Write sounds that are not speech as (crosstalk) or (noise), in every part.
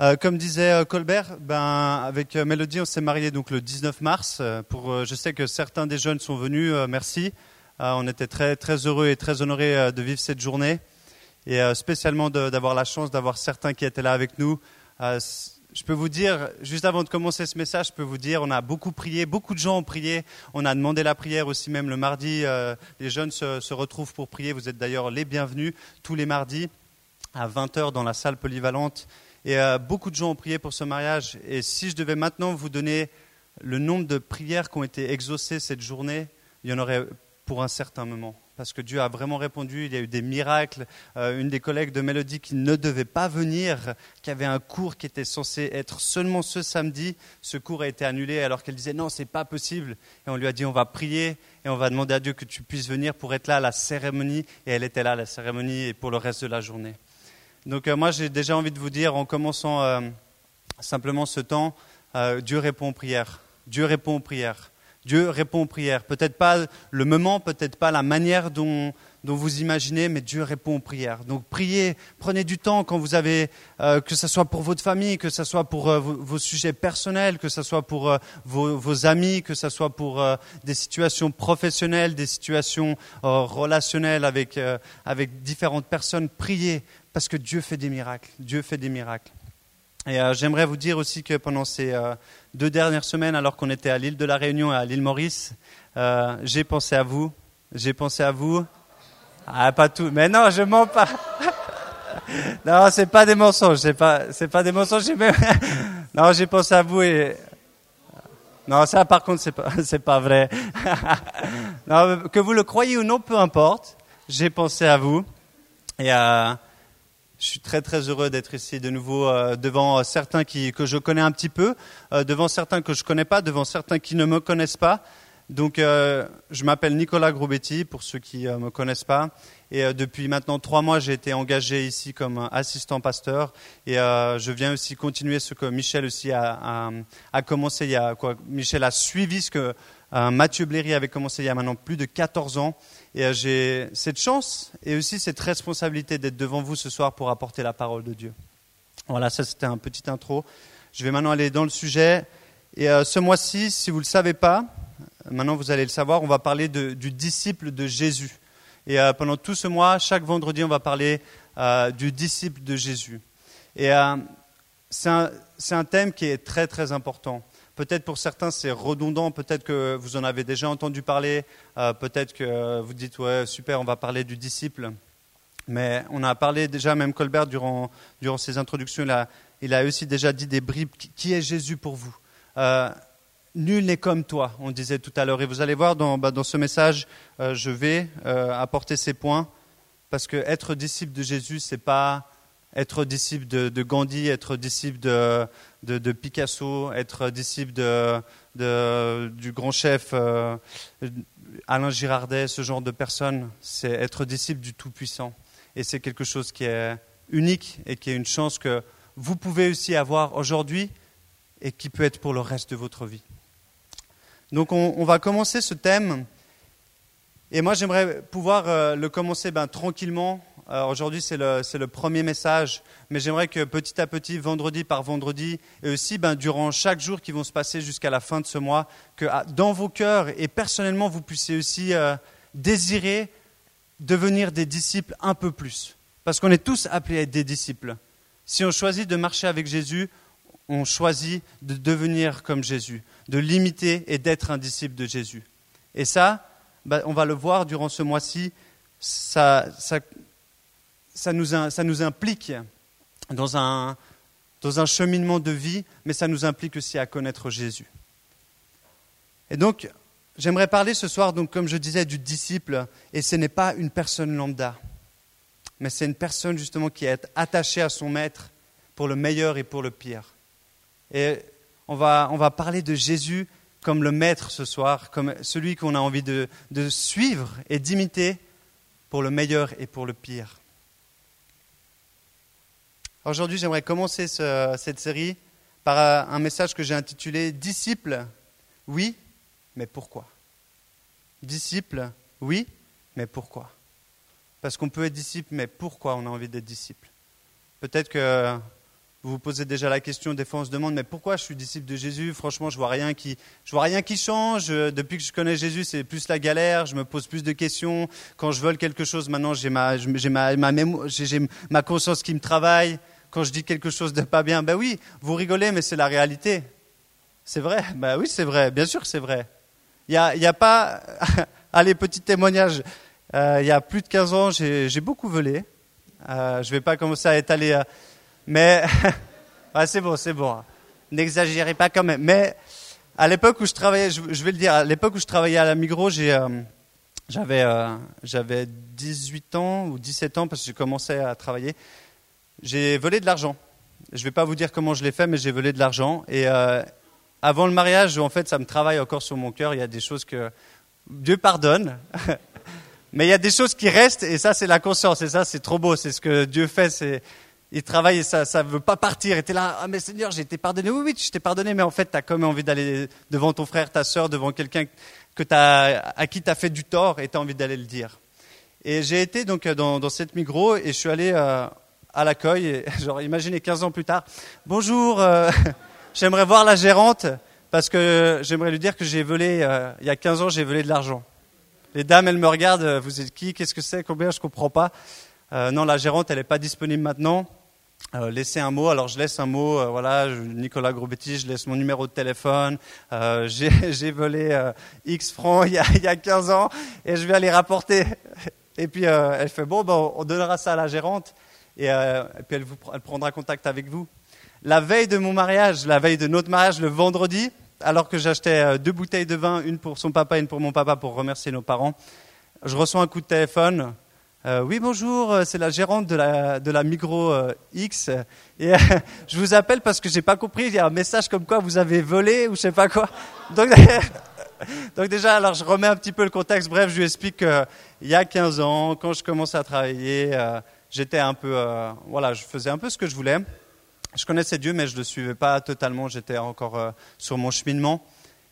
Euh, comme disait euh, Colbert, ben, avec euh, Mélodie, on s'est marié donc le 19 mars. Je sais que certains des jeunes sont venus, merci. on était très, très heureux et très honorés de vivre cette journée. Et spécialement d'avoir la chance d'avoir certains qui étaient là avec nous. je peux vous dire, juste avant de commencer ce message, je peux vous dire, on a beaucoup prié, beaucoup de gens ont prié. On a demandé la prière aussi même le mardi. les jeunes se, se retrouvent pour prier. Vous êtes d'ailleurs les bienvenus tous les mardis à 20h dans la salle polyvalente. Et euh, beaucoup de gens ont prié pour ce mariage. Et si je devais maintenant vous donner le nombre de prières qui ont été exaucées cette journée, il y en aurait pour un certain moment. Parce que Dieu a vraiment répondu, il y a eu des miracles. Euh, une des collègues de Mélodie qui ne devait pas venir, qui avait un cours qui était censé être seulement ce samedi, ce cours a été annulé alors qu'elle disait non, c'est pas possible. Et on lui a dit on va prier et on va demander à Dieu que tu puisses venir pour être là à la cérémonie. Et elle était là à la cérémonie et pour le reste de la journée. Donc euh, moi j'ai déjà envie de vous dire en commençant euh, simplement ce temps, euh, Dieu répond aux prières. Dieu répond aux prières. Dieu répond aux prières. Peut-être pas le moment, peut-être pas la manière dont, vous imaginez, mais Dieu répond aux prières. Donc priez, prenez du temps quand vous avez, que ce soit pour votre famille, que ce soit pour vos, sujets personnels, que ce soit pour vos, amis, que ce soit pour des situations professionnelles, des situations relationnelles avec, avec différentes personnes. Priez, parce que Dieu fait des miracles. Dieu fait des miracles. Et euh, j'aimerais vous dire aussi que pendant ces euh, deux dernières semaines, alors qu'on était à l'île de la Réunion et à l'île Maurice, euh, j'ai pensé à vous. J'ai pensé à vous. Ah, pas tout. Mais non, je mens pas. (laughs) non, c'est pas des mensonges. C'est pas, c'est pas des mensonges. (laughs) Non, j'ai pensé à vous et non, ça, par contre, c'est pas, (laughs) c'est pas vrai. non, que vous le croyez ou non, peu importe. J'ai pensé à vous et je suis très très heureux d'être ici de nouveau euh, devant certains qui, que je connais un petit peu, euh, devant certains que je ne connais pas, devant certains qui ne me connaissent pas. Donc euh, je m'appelle Nicolas Grobetti pour ceux qui ne me connaissent pas. Et depuis maintenant trois mois, j'ai été engagé ici comme assistant pasteur. Et je viens aussi continuer ce que Michel aussi a, a, a commencé. Il y a, quoi, Michel a suivi ce que Mathieu Bléry avait commencé il y a maintenant plus de 14 ans. Et euh, j'ai cette chance et aussi cette responsabilité d'être devant vous ce soir pour apporter la parole de Dieu. Voilà, ça c'était un petit intro. Je vais maintenant aller dans le sujet. Et euh, ce mois-ci, si vous ne le savez pas, maintenant vous allez le savoir, on va parler du disciple de Jésus. Et euh, pendant tout ce mois, chaque vendredi, on va parler du disciple de Jésus. Et c'est un, un, thème qui est très très important. Peut-être pour certains c'est redondant, peut-être que vous en avez déjà entendu parler, euh, peut-être que vous dites ouais super, on va parler du disciple. Mais on a parlé déjà, même Colbert durant, durant ses introductions, il a, il a aussi déjà dit des bribes. Qui est Jésus pour vous? Euh, Nul n'est comme toi, on disait tout à l'heure. Et vous allez voir dans, bah, dans ce message, euh, je vais apporter ces points parce que être disciple de Jésus, c'est pas être disciple de, Gandhi, être disciple de, Picasso, être disciple du grand chef euh, Alain Girardet, ce genre de personnes, c'est être disciple du Tout-Puissant. Et c'est quelque chose qui est unique et qui est une chance que vous pouvez aussi avoir aujourd'hui et qui peut être pour le reste de votre vie. Donc on, va commencer ce thème. Et moi j'aimerais pouvoir euh, le commencer ben, tranquillement Aujourd'hui, c'est le, premier message, mais j'aimerais que petit à petit, vendredi par vendredi, et aussi ben, durant chaque jour qui vont se passer jusqu'à la fin de ce mois, que ah, dans vos cœurs et personnellement, vous puissiez aussi euh, désirer devenir des disciples un peu plus. Parce qu'on est tous appelés à être des disciples. Si on choisit de marcher avec Jésus, on choisit de devenir comme Jésus, de l'imiter et d'être un disciple de Jésus. Et ça, ben, on va le voir durant ce mois-ci, ça, ça nous, implique dans un, cheminement de vie, mais ça nous implique aussi à connaître Jésus. Et donc, j'aimerais parler ce soir, donc, comme je disais, du disciple, et ce n'est pas une personne lambda, mais c'est une personne justement qui est attachée à son maître pour le meilleur et pour le pire. Et on va, parler de Jésus comme le maître ce soir, comme celui qu'on a envie de suivre et d'imiter pour le meilleur et pour le pire. Aujourd'hui, j'aimerais commencer cette série par un message que j'ai intitulé Disciple, oui, mais pourquoi? Disciple, oui, mais pourquoi? Parce qu'on peut être disciple, mais pourquoi on a envie d'être disciple? Peut-être que Vous vous posez déjà la question, des fois on se demande, mais pourquoi je suis disciple de Jésus? Franchement, je vois rien qui, je vois rien qui change. Depuis que je connais Jésus, c'est plus la galère. Je me pose plus de questions. Quand je vole quelque chose, maintenant j'ai ma, j'ai ma, ma, j'ai ma conscience qui me travaille. Quand je dis quelque chose de pas bien, ben oui, vous rigolez, mais c'est la réalité. C'est vrai? Ben oui, c'est vrai. Bien sûr c'est vrai. Il n'y a, y a pas, (laughs) allez, petit témoignage. Euh, il y a plus de 15 ans, j'ai beaucoup volé. Euh, je ne vais pas commencer à étaler. Euh, mais (laughs) c'est bon, c'est bon. N'exagérez pas quand même. Mais à l'époque où je travaillais, je, vais le dire, à l'époque où je travaillais à la Migros, euh, j'avais, euh, j'avais 18 ans ou 17 ans parce que j'ai commencé à travailler. J'ai volé de l'argent. Je ne vais pas vous dire comment je l'ai fait, mais j'ai volé de l'argent. Et euh, avant le mariage, en fait, ça me travaille encore sur mon cœur. Il y a des choses que Dieu pardonne. (laughs) mais il y a des choses qui restent, et ça, c'est la conscience. Et ça, c'est trop beau. C'est ce que Dieu fait. Il travaille et ça ne veut pas partir. Et tu es là, ah mais Seigneur, j'ai été pardonné. Oui, oui, je t'ai pardonné, mais en fait, tu as quand même envie d'aller devant ton frère, ta soeur, devant quelqu'un que à qui tu as fait du tort et tu as envie d'aller le dire. Et j'ai été donc dans, dans, cette micro et je suis allé euh, à l'accueil. (laughs) Genre, imaginez 15 ans plus tard. Bonjour, euh, (laughs) j'aimerais voir la gérante parce que j'aimerais lui dire que j'ai volé, euh, il y a 15 ans, j'ai volé de l'argent. Les dames, elles me regardent, vous êtes qui Qu'est-ce que c'est Combien Je comprends pas. non, la gérante, elle n'est pas disponible maintenant. Euh, laisser un mot. Alors je laisse un mot, euh, voilà, Nicolas Grobetti, je laisse mon numéro de téléphone. Euh, (laughs) j'ai volé euh, X francs il y, a, il y, a, 15 ans et je vais aller rapporter. Et puis elle fait bon, ben, on donnera ça à la gérante et, et puis elle, vous, elle prendra contact avec vous. La veille de mon mariage, la veille de notre mariage, le vendredi, alors que j'achetais deux bouteilles de vin, une pour son papa et une pour mon papa pour remercier nos parents, je reçois un coup de téléphone euh, oui, bonjour, euh, c'est la gérante de la, de la euh, X. Et (laughs) je vous appelle parce que j'ai pas compris, il y a un message comme quoi vous avez volé ou je sais pas quoi. (laughs) Donc, (laughs) donc déjà, alors je remets un petit peu le contexte. Bref, je lui explique qu'il y a 15 ans, quand je commençais à travailler, j'étais un peu, voilà, je faisais un peu ce que je voulais. Je connaissais Dieu, mais je le suivais pas totalement. J'étais encore sur mon cheminement.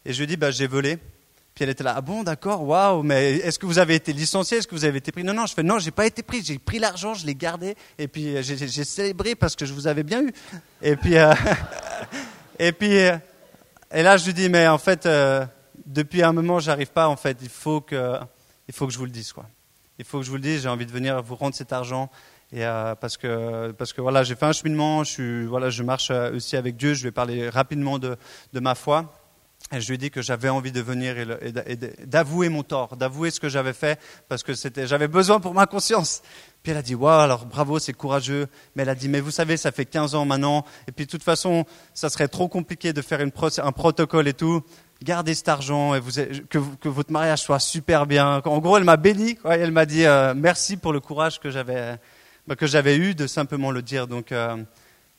Et je lui dis, bah, j'ai volé. Puis elle était là, ah bon, d'accord, waouh, mais est-ce que vous avez été licencié? Est-ce que vous avez été pris Non, non, je fais, non, j'ai pas été pris, j'ai pris l'argent, je l'ai gardé, et puis euh, j'ai célébré parce que je vous avais bien eu. Et puis, euh, (laughs) et puis, euh, et là, je lui dis, mais en fait, depuis un moment, j'arrive pas, en fait, il faut que, il faut que je vous le dise, quoi. Il faut que je vous le dise, j'ai envie de venir vous rendre cet argent. Et parce que parce que voilà, j'ai fait un cheminement, je suis voilà, je marche aussi avec Dieu. Je vais parler rapidement de de ma foi. Et je lui ai dit que j'avais envie de venir et, d'avouer mon tort, d'avouer ce que j'avais fait, parce que j'avais besoin pour ma conscience. Puis elle a dit, waouh, alors bravo, c'est courageux. Mais elle a dit, mais vous savez, ça fait 15 ans maintenant, et puis de toute façon, ça serait trop compliqué de faire un protocole et tout. Gardez cet argent et que, votre mariage soit super bien. En gros, elle m'a béni, elle m'a dit euh, merci pour le courage que j'avais, bah, que j'avais eu de simplement le dire. Donc, euh,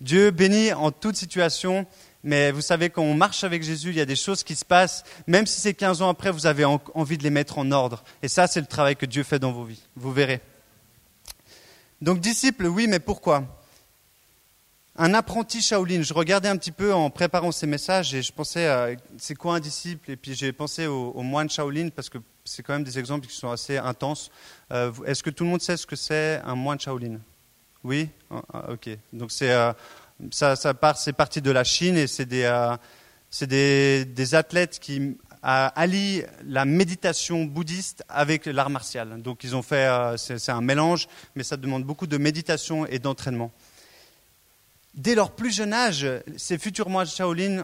Dieu bénit en toute situation. Mais vous savez, quand on marche avec Jésus, il y a des choses qui se passent, même si c'est 15 ans après, vous avez envie de les mettre en ordre. Et ça, c'est le travail que Dieu fait dans vos vies. Vous verrez. Donc, disciple, oui, mais pourquoi? Un apprenti Shaolin. Je regardais un petit peu en préparant ces messages et je pensais, c'est quoi un disciple? Et puis j'ai pensé au, au, moine Shaolin parce que c'est quand même des exemples qui sont assez intenses. Euh, est-ce que tout le monde sait ce que c'est un moine Shaolin? Oui? Ah, ah, Ok. Donc, c'est. Euh, ça, ça part, c'est parti de la Chine et c'est des, euh, des, des, athlètes qui euh, allient la méditation bouddhiste avec l'art martial. Donc ils ont fait, euh, c'est un mélange, mais ça demande beaucoup de méditation et d'entraînement. Dès leur plus jeune âge, ces futurs moines Shaolin,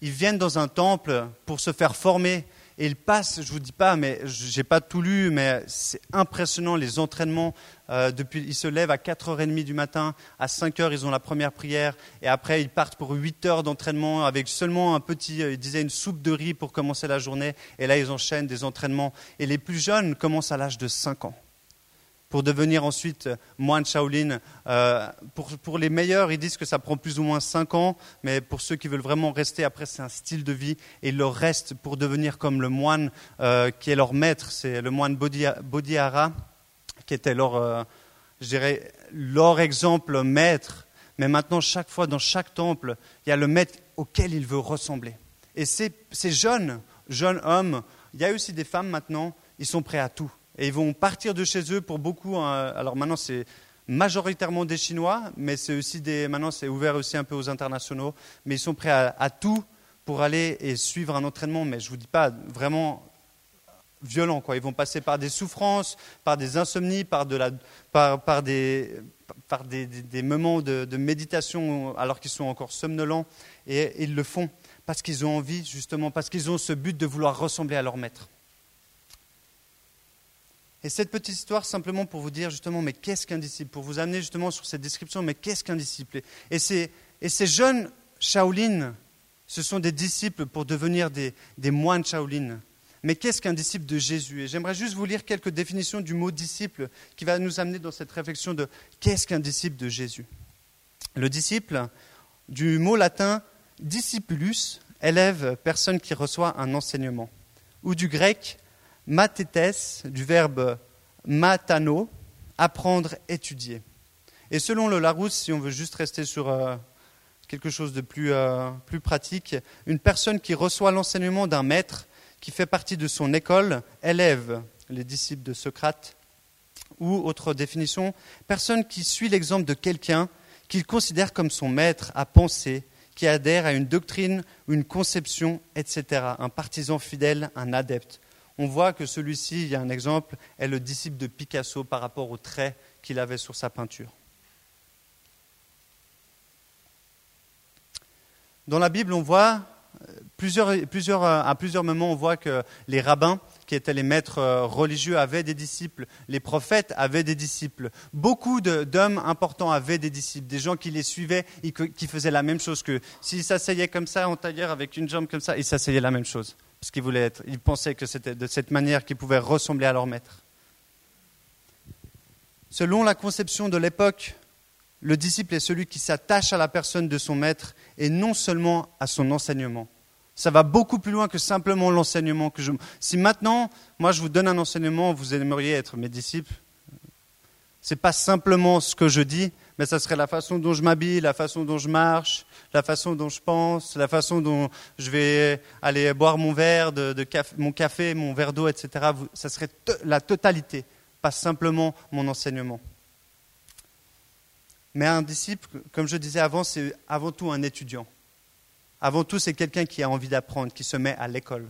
ils viennent dans un temple pour se faire former et ils passent, je vous dis pas, mais j'ai pas tout lu, mais c'est impressionnant les entraînements. Euh, depuis, ils se lèvent à 4h30 du matin, à 5h ils ont la première prière, et après ils partent pour 8 heures d'entraînement avec seulement un petit, euh, disaient une soupe de riz pour commencer la journée, et là ils enchaînent des entraînements. Et les plus jeunes commencent à l'âge de 5 ans pour devenir ensuite moine Shaolin. Euh, pour, pour, les meilleurs, ils disent que ça prend plus ou moins 5 ans, mais pour ceux qui veulent vraiment rester, après, c'est un style de vie, et ils leur restent pour devenir comme le moine euh, qui est leur maître, c'est le moine Bodhihara, qui était leur, euh, je dirais, leur exemple maître. Mais maintenant, chaque fois, dans chaque temple, il y a le maître auquel il veut ressembler. Et ces, ces jeunes, jeunes hommes, il y a aussi des femmes maintenant, ils sont prêts à tout. Et ils vont partir de chez eux pour beaucoup. Hein. alors maintenant, c'est majoritairement des Chinois, mais c'est aussi des, maintenant c'est ouvert aussi un peu aux internationaux, mais ils sont prêts à, tout pour aller et suivre un entraînement, mais je vous dis pas vraiment violent. Quoi. Ils vont passer par des souffrances, par des insomnies, par, de la, par, par, des, par des, des, moments de, méditation alors qu'ils sont encore somnolents, et ils le font parce qu'ils ont envie, justement, parce qu'ils ont ce but de vouloir ressembler à leur maître. Et cette petite histoire, simplement pour vous dire justement, mais qu'est-ce qu'un disciple? Pour vous amener justement sur cette description, mais qu'est-ce qu'un disciple? Et ces, jeunes Shaolin, ce sont des disciples pour devenir des, des moines Shaolin. Mais qu'est-ce qu'un disciple de Jésus? Et j'aimerais juste vous lire quelques définitions du mot disciple qui va nous amener dans cette réflexion de qu'est-ce qu'un disciple de Jésus? Le disciple, du mot latin discipulus, élève, personne qui reçoit un enseignement. Ou du grec matétes, du verbe matano, apprendre, étudier. Et selon le Larousse, si on veut juste rester sur euh, quelque chose de plus, euh, plus pratique, une personne qui reçoit l'enseignement d'un maître, qui fait partie de son école, élève les disciples de Socrate, ou autre définition, personne qui suit l'exemple de quelqu'un qu'il considère comme son maître à penser, qui adhère à une doctrine ou une conception, etc. Un partisan fidèle, un adepte on voit que celui-ci, il y a un exemple, est le disciple de Picasso par rapport aux traits qu'il avait sur sa peinture. Dans la Bible, on voit euh, euh, à plusieurs moments, on voit que les rabbins, qui étaient les maîtres euh, religieux, avaient des disciples. Les prophètes avaient des disciples. Beaucoup d'hommes importants avaient des disciples, des gens qui les suivaient et qui faisaient la même chose que s'ils s'asseyaient comme ça en tailleur avec une jambe comme ça, ils s'asseyaient la même chose parce qu'ils voulaient être. Ils pensaient que c'était de cette manière qu'ils pouvaient ressembler à leur maître. Selon la conception de l'époque, le disciple est celui qui s'attache à la personne de son maître et non seulement à son enseignement. Ça va beaucoup plus loin que simplement l'enseignement que je. Si maintenant, moi, je vous donne un enseignement, vous aimeriez être mes disciples. C'est pas simplement ce que je dis, mais ça serait la façon dont je m'habille, la façon dont je marche, la façon dont je pense, la façon dont je vais aller boire mon verre, de, mon café, mon verre d'eau, etc. Ça serait la totalité, pas simplement mon enseignement. Mais un disciple, comme je disais avant, c'est avant tout un étudiant. Avant tout, c'est quelqu'un qui a envie d'apprendre, qui se met à l'école.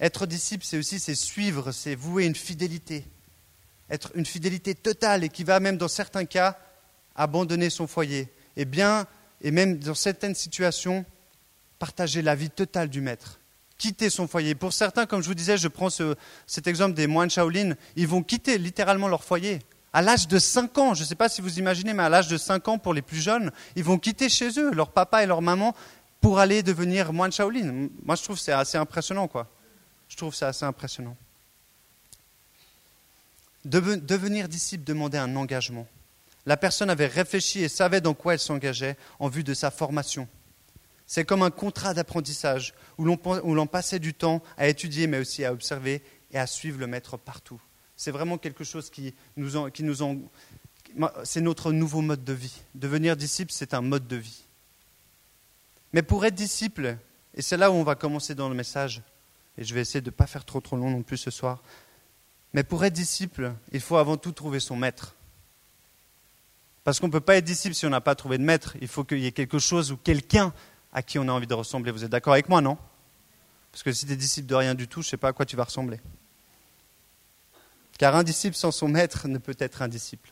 Être disciple, c'est aussi c'est suivre, c'est vouer une fidélité. Être une fidélité totale et qui va même, dans certains cas, abandonner son foyer, et bien, et même dans certaines situations, partager la vie totale du maître, quitter son foyer. Pour certains, comme je vous disais, je prends cet exemple des moines Shaolin, ils vont quitter littéralement leur foyer. À l'âge de 5 ans, je ne sais pas si vous imaginez, mais à l'âge de 5 ans, pour les plus jeunes, ils vont quitter chez eux, leur papa et leur maman, pour aller devenir moine Shaolin. Moi, je trouve que c'est assez impressionnant, quoi. Je trouve c'est assez impressionnant. Devenir disciple demandait un engagement. La personne avait réfléchi et savait dans quoi elle s'engageait en vue de sa formation. C'est comme un contrat d'apprentissage où l'on passait du temps à étudier, mais aussi à observer et à suivre le maître partout. C'est vraiment quelque chose qui nous, en, qui nous en, c'est notre nouveau mode de vie. Devenir disciple, c'est un mode de vie. Mais pour être disciple, et c'est là où on va commencer dans le message, et je vais essayer de ne pas faire trop trop long non plus ce soir, mais pour être disciple, il faut avant tout trouver son maître. Parce qu'on ne peut pas être disciple si on n'a pas trouvé de maître. Il faut qu'il y ait quelque chose ou quelqu'un à qui on a envie de ressembler. Vous êtes d'accord avec moi, non? Parce que si tu es disciple de rien du tout, je ne sais pas à quoi tu vas ressembler. Car un disciple sans son maître ne peut être un disciple.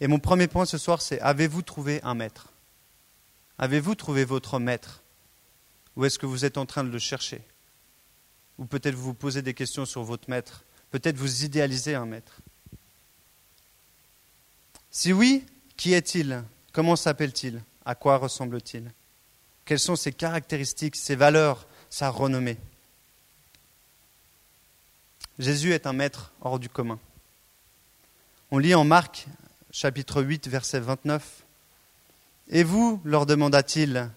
Et mon premier point ce soir, c'est avez-vous trouvé un maître? Avez-vous trouvé votre maître? Ou est-ce que vous êtes en train de le chercher? Ou peut-être vous vous posez des questions sur votre maître. Peut-être vous idéalisez un maître. Si oui, qui est-il? Comment s'appelle-t-il? À quoi ressemble-t-il? Quelles sont ses caractéristiques, ses valeurs, sa renommée? Jésus est un maître hors du commun. On lit en Marc chapitre 8 verset 29. Et vous, leur demanda-t-il,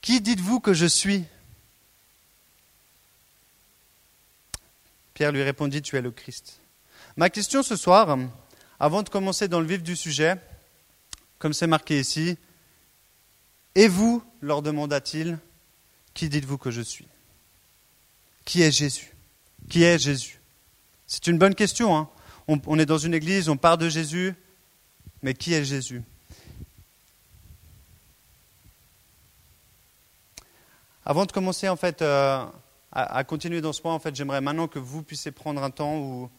qui dites-vous que je suis? Pierre lui répondit, tu es le Christ. Ma question ce soir, avant de commencer dans le vif du sujet, comme c'est marqué ici, et vous, leur demanda-t-il, qui dites-vous que je suis? Qui est Jésus? Qui est Jésus? C'est une bonne question. Hein on, est dans une église, on parle de Jésus, mais qui est Jésus? Avant de commencer en fait euh, à, continuer dans ce point, en fait, j'aimerais maintenant que vous puissiez prendre un temps où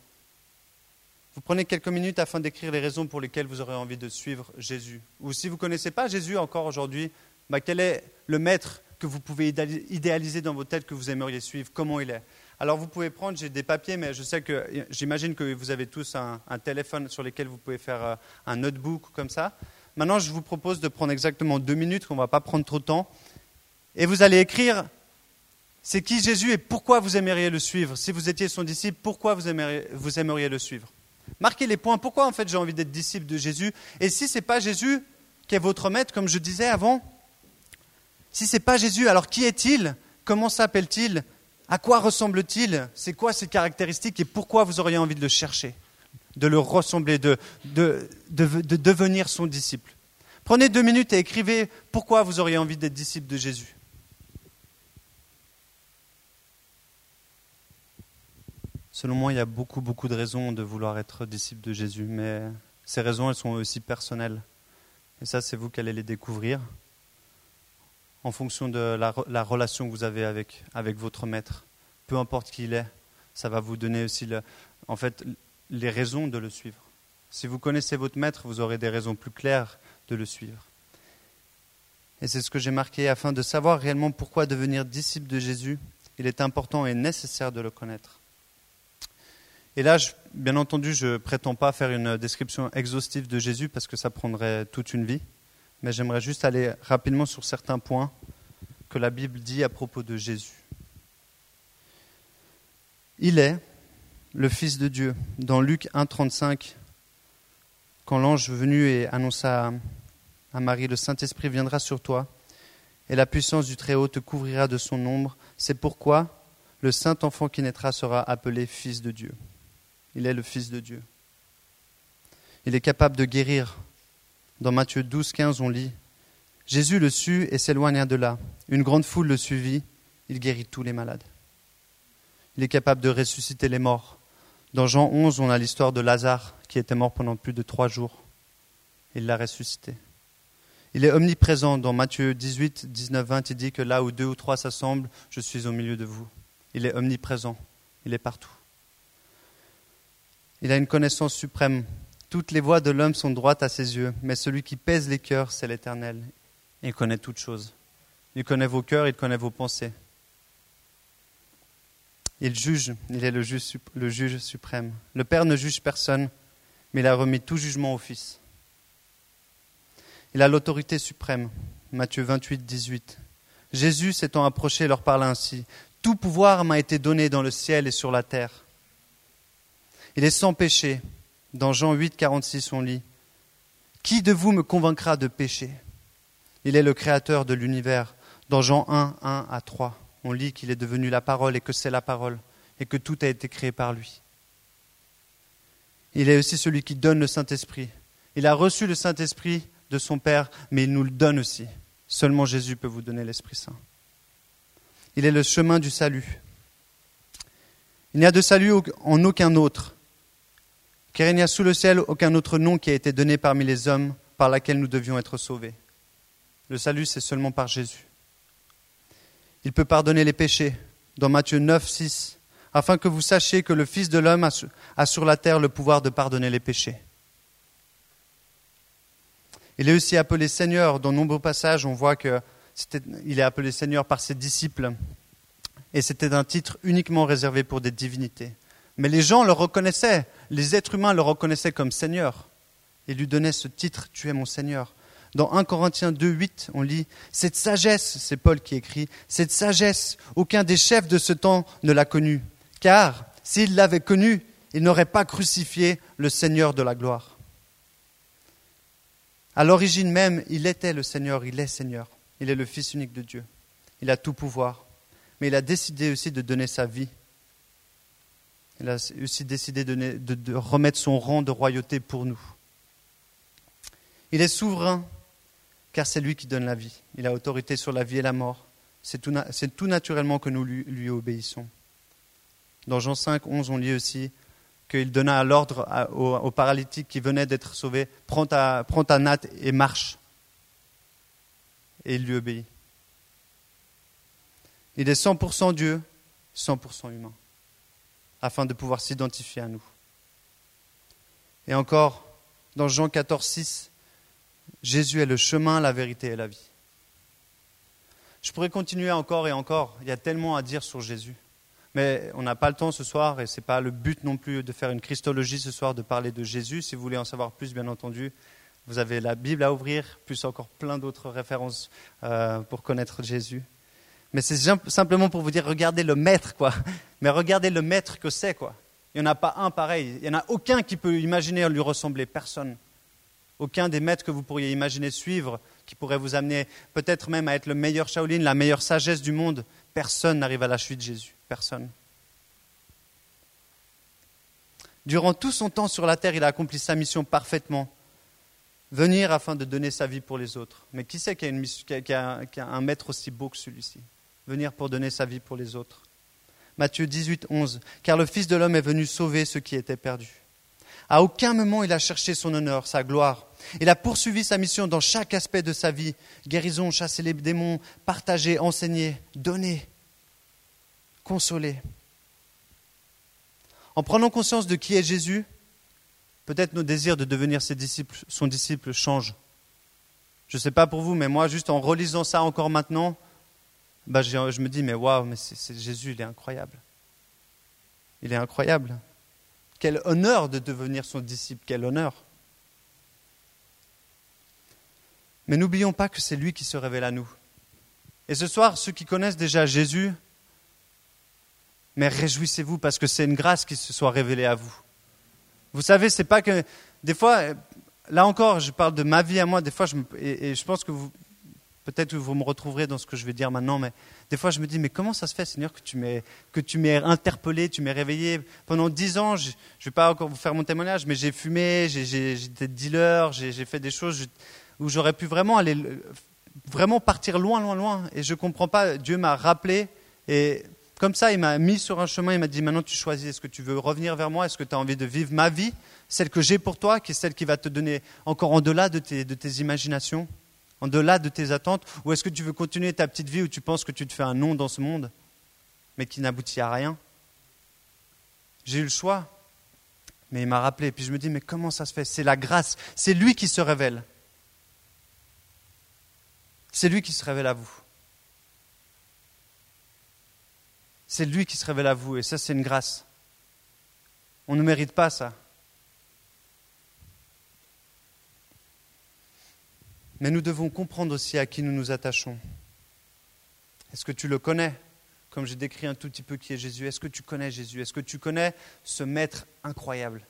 vous prenez quelques minutes afin d'écrire les raisons pour lesquelles vous aurez envie de suivre Jésus. Ou si vous ne connaissez pas Jésus encore aujourd'hui, bah, quel est le maître que vous pouvez idéaliser dans votre tête que vous aimeriez suivre? Comment il est? Alors vous pouvez prendre, j'ai des papiers, mais je sais que j'imagine que vous avez tous un, téléphone sur lequel vous pouvez faire euh, un notebook comme ça. Maintenant, je vous propose de prendre exactement deux minutes, qu'on ne va pas prendre trop de temps, et vous allez écrire c'est qui Jésus et pourquoi vous aimeriez le suivre? Si vous étiez son disciple, pourquoi vous aimeriez, le suivre? Marquez les points. Pourquoi en fait j'ai envie d'être disciple de Jésus? Et si ce n'est pas Jésus qui est votre maître, comme je disais avant, si ce n'est pas Jésus, alors qui est-il? Comment s'appelle-t-il? À quoi ressemble-t-il? C'est quoi ses caractéristiques Et pourquoi vous auriez envie de le chercher? De le ressembler, de devenir son disciple. Prenez deux minutes et écrivez pourquoi vous auriez envie d'être disciple de Jésus. Selon moi, il y a beaucoup, beaucoup de raisons de vouloir être disciple de Jésus, mais ces raisons, elles sont aussi personnelles. Et ça, c'est vous qui allez les découvrir en fonction de la, relation que vous avez avec, votre maître. Peu importe qui il est, ça va vous donner aussi en fait, les raisons de le suivre. Si vous connaissez votre maître, vous aurez des raisons plus claires de le suivre. Et c'est ce que j'ai marqué afin de savoir réellement pourquoi devenir disciple de Jésus, il est important et nécessaire de le connaître. Et là, bien entendu, je ne prétends pas faire une description exhaustive de Jésus parce que ça prendrait toute une vie, mais j'aimerais juste aller rapidement sur certains points que la Bible dit à propos de Jésus. Il est le Fils de Dieu. Dans Luc 1,35, quand l'ange venu et annonça à Marie, le Saint-Esprit viendra sur toi, et la puissance du Très-Haut te couvrira de son ombre, c'est pourquoi le saint enfant qui naîtra sera appelé Fils de Dieu. Il est le Fils de Dieu. Il est capable de guérir. Dans Matthieu 12, 15, on lit Jésus le sut et s'éloigna de là. Une grande foule le suivit. Il guérit tous les malades. Il est capable de ressusciter les morts. Dans Jean 11, on a l'histoire de Lazare qui était mort pendant plus de trois jours. Il l'a ressuscité. Il est omniprésent. Dans Matthieu 18, 19, 20, il dit que là où deux ou trois s'assemblent, je suis au milieu de vous. Il est omniprésent. Il est partout. Il a une connaissance suprême. Toutes les voies de l'homme sont droites à ses yeux, mais celui qui pèse les cœurs, c'est l'Éternel. Il connaît toutes choses. Il connaît vos cœurs, il connaît vos pensées. Il juge, il est le juge, suprême. Le Père ne juge personne, mais il a remis tout jugement au Fils. Il a l'autorité suprême. Matthieu 28, 18. Jésus s'étant approché leur parla ainsi. Tout pouvoir m'a été donné dans le ciel et sur la terre. Il est sans péché. Dans Jean 8, 46, on lit Qui de vous me convaincra de péché Il est le créateur de l'univers. Dans Jean 1, 1 à 3, on lit qu'il est devenu la parole et que c'est la parole et que tout a été créé par lui. Il est aussi celui qui donne le Saint-Esprit. Il a reçu le Saint-Esprit de son Père, mais il nous le donne aussi. Seulement Jésus peut vous donner l'Esprit Saint. Il est le chemin du salut. Il n'y a de salut en aucun autre, car il n'y a sous le ciel aucun autre nom qui a été donné parmi les hommes par laquelle nous devions être sauvés. Le salut, c'est seulement par Jésus. Il peut pardonner les péchés, dans Matthieu 9, 6, afin que vous sachiez que le Fils de l'homme a sur la terre le pouvoir de pardonner les péchés. Il est aussi appelé Seigneur. Dans nombreux passages, on voit qu'il est appelé Seigneur par ses disciples. Et c'était un titre uniquement réservé pour des divinités. Mais les gens le reconnaissaient, les êtres humains le reconnaissaient comme Seigneur et lui donnaient ce titre, Tu es mon Seigneur. Dans 1 Corinthiens 2, 8, on lit Cette sagesse, c'est Paul qui écrit, cette sagesse, aucun des chefs de ce temps ne l'a connue. Car s'il l'avait connue, il n'aurait pas crucifié le Seigneur de la gloire. À l'origine même, il était le Seigneur, il est Seigneur. Il est le Fils unique de Dieu. Il a tout pouvoir. Mais il a décidé aussi de donner sa vie il a aussi décidé de, remettre son rang de royauté pour nous. Il est souverain, car c'est lui qui donne la vie. Il a autorité sur la vie et la mort. C'est tout, naturellement que nous lui, obéissons. Dans Jean 5, 11, on lit aussi qu'il donna l'ordre au, au, paralytique qui venait d'être sauvé, prends ta, prends ta natte et marche. Et il lui obéit. Il est 100% Dieu, 100% humain, afin de pouvoir s'identifier à nous. Et encore, dans Jean 14, 6, Jésus est le chemin, la vérité et la vie. Je pourrais continuer encore et encore. Il y a tellement à dire sur Jésus. Mais on n'a pas le temps ce soir et ce n'est pas le but non plus de faire une christologie ce soir, de parler de Jésus. Si vous voulez en savoir plus, bien entendu, vous avez la Bible à ouvrir, plus encore plein d'autres références euh, pour connaître Jésus. Mais c'est simplement pour vous dire, regardez le maître, quoi. Mais regardez le maître que c'est, quoi. Il n'y en a pas un pareil. Il n'y en a aucun qui peut imaginer lui ressembler, personne. Aucun des maîtres que vous pourriez imaginer suivre, qui pourrait vous amener peut-être même à être le meilleur Shaolin, la meilleure sagesse du monde. Personne n'arrive à la chute de Jésus. Personne. Durant tout son temps sur la terre, il a accompli sa mission parfaitement. Venir afin de donner sa vie pour les autres. Mais qui sait qu'il y a, un maître aussi beau que celui-ci? Venir pour donner sa vie pour les autres. Matthieu 18, 11. Car le Fils de l'homme est venu sauver ceux qui étaient perdus. À aucun moment il a cherché son honneur, sa gloire. Il a poursuivi sa mission dans chaque aspect de sa vie. Guérison, chasser les démons, partager, enseigner, donner, consoler. En prenant conscience de qui est Jésus, peut-être nos désirs de devenir ses disciples, son disciple changent. Je ne sais pas pour vous, mais moi, juste en relisant ça encore maintenant, je, je me dis, mais waouh, mais c'est Jésus, il est incroyable. Il est incroyable. Quel honneur de devenir son disciple, quel honneur. Mais n'oublions pas que c'est lui qui se révèle à nous. Et ce soir, ceux qui connaissent déjà Jésus, mais réjouissez-vous parce que c'est une grâce qui se soit révélée à vous. Vous savez, c'est pas que des fois, là encore, je parle de ma vie à moi. Des fois, je et, je pense que vous, peut-être que vous me retrouverez dans ce que je vais dire maintenant, mais des fois, je me dis, mais comment ça se fait, Seigneur, que tu m'aies, que tu m'aies interpellé, tu m'aies réveillé? Pendant dix ans, je ne vais pas encore vous faire mon témoignage, mais j'ai fumé, été dealer, j'ai, fait des choses où j'aurais pu vraiment aller, vraiment partir loin, loin, loin. Et je ne comprends pas, Dieu m'a rappelé, et comme ça, il m'a mis sur un chemin, il m'a dit, maintenant tu choisis, est-ce que tu veux revenir vers moi, est-ce que tu as envie de vivre ma vie, celle que j'ai pour toi, qui est celle qui va te donner encore en delà de tes, de tes imaginations? En delà de tes attentes Ou est-ce que tu veux continuer ta petite vie où tu penses que tu te fais un nom dans ce monde, mais qui n'aboutit à rien? J'ai eu le choix, mais il m'a rappelé. Et puis je me dis, mais comment ça se fait? C'est la grâce, c'est lui qui se révèle. C'est lui qui se révèle à vous. C'est lui qui se révèle à vous, et ça c'est une grâce. On ne mérite pas ça. Mais nous devons comprendre aussi à qui nous nous attachons. Est-ce que tu le connais? Comme j'ai décrit un tout petit peu qui est Jésus, est-ce que tu connais Jésus? Est-ce que tu connais ce maître incroyable?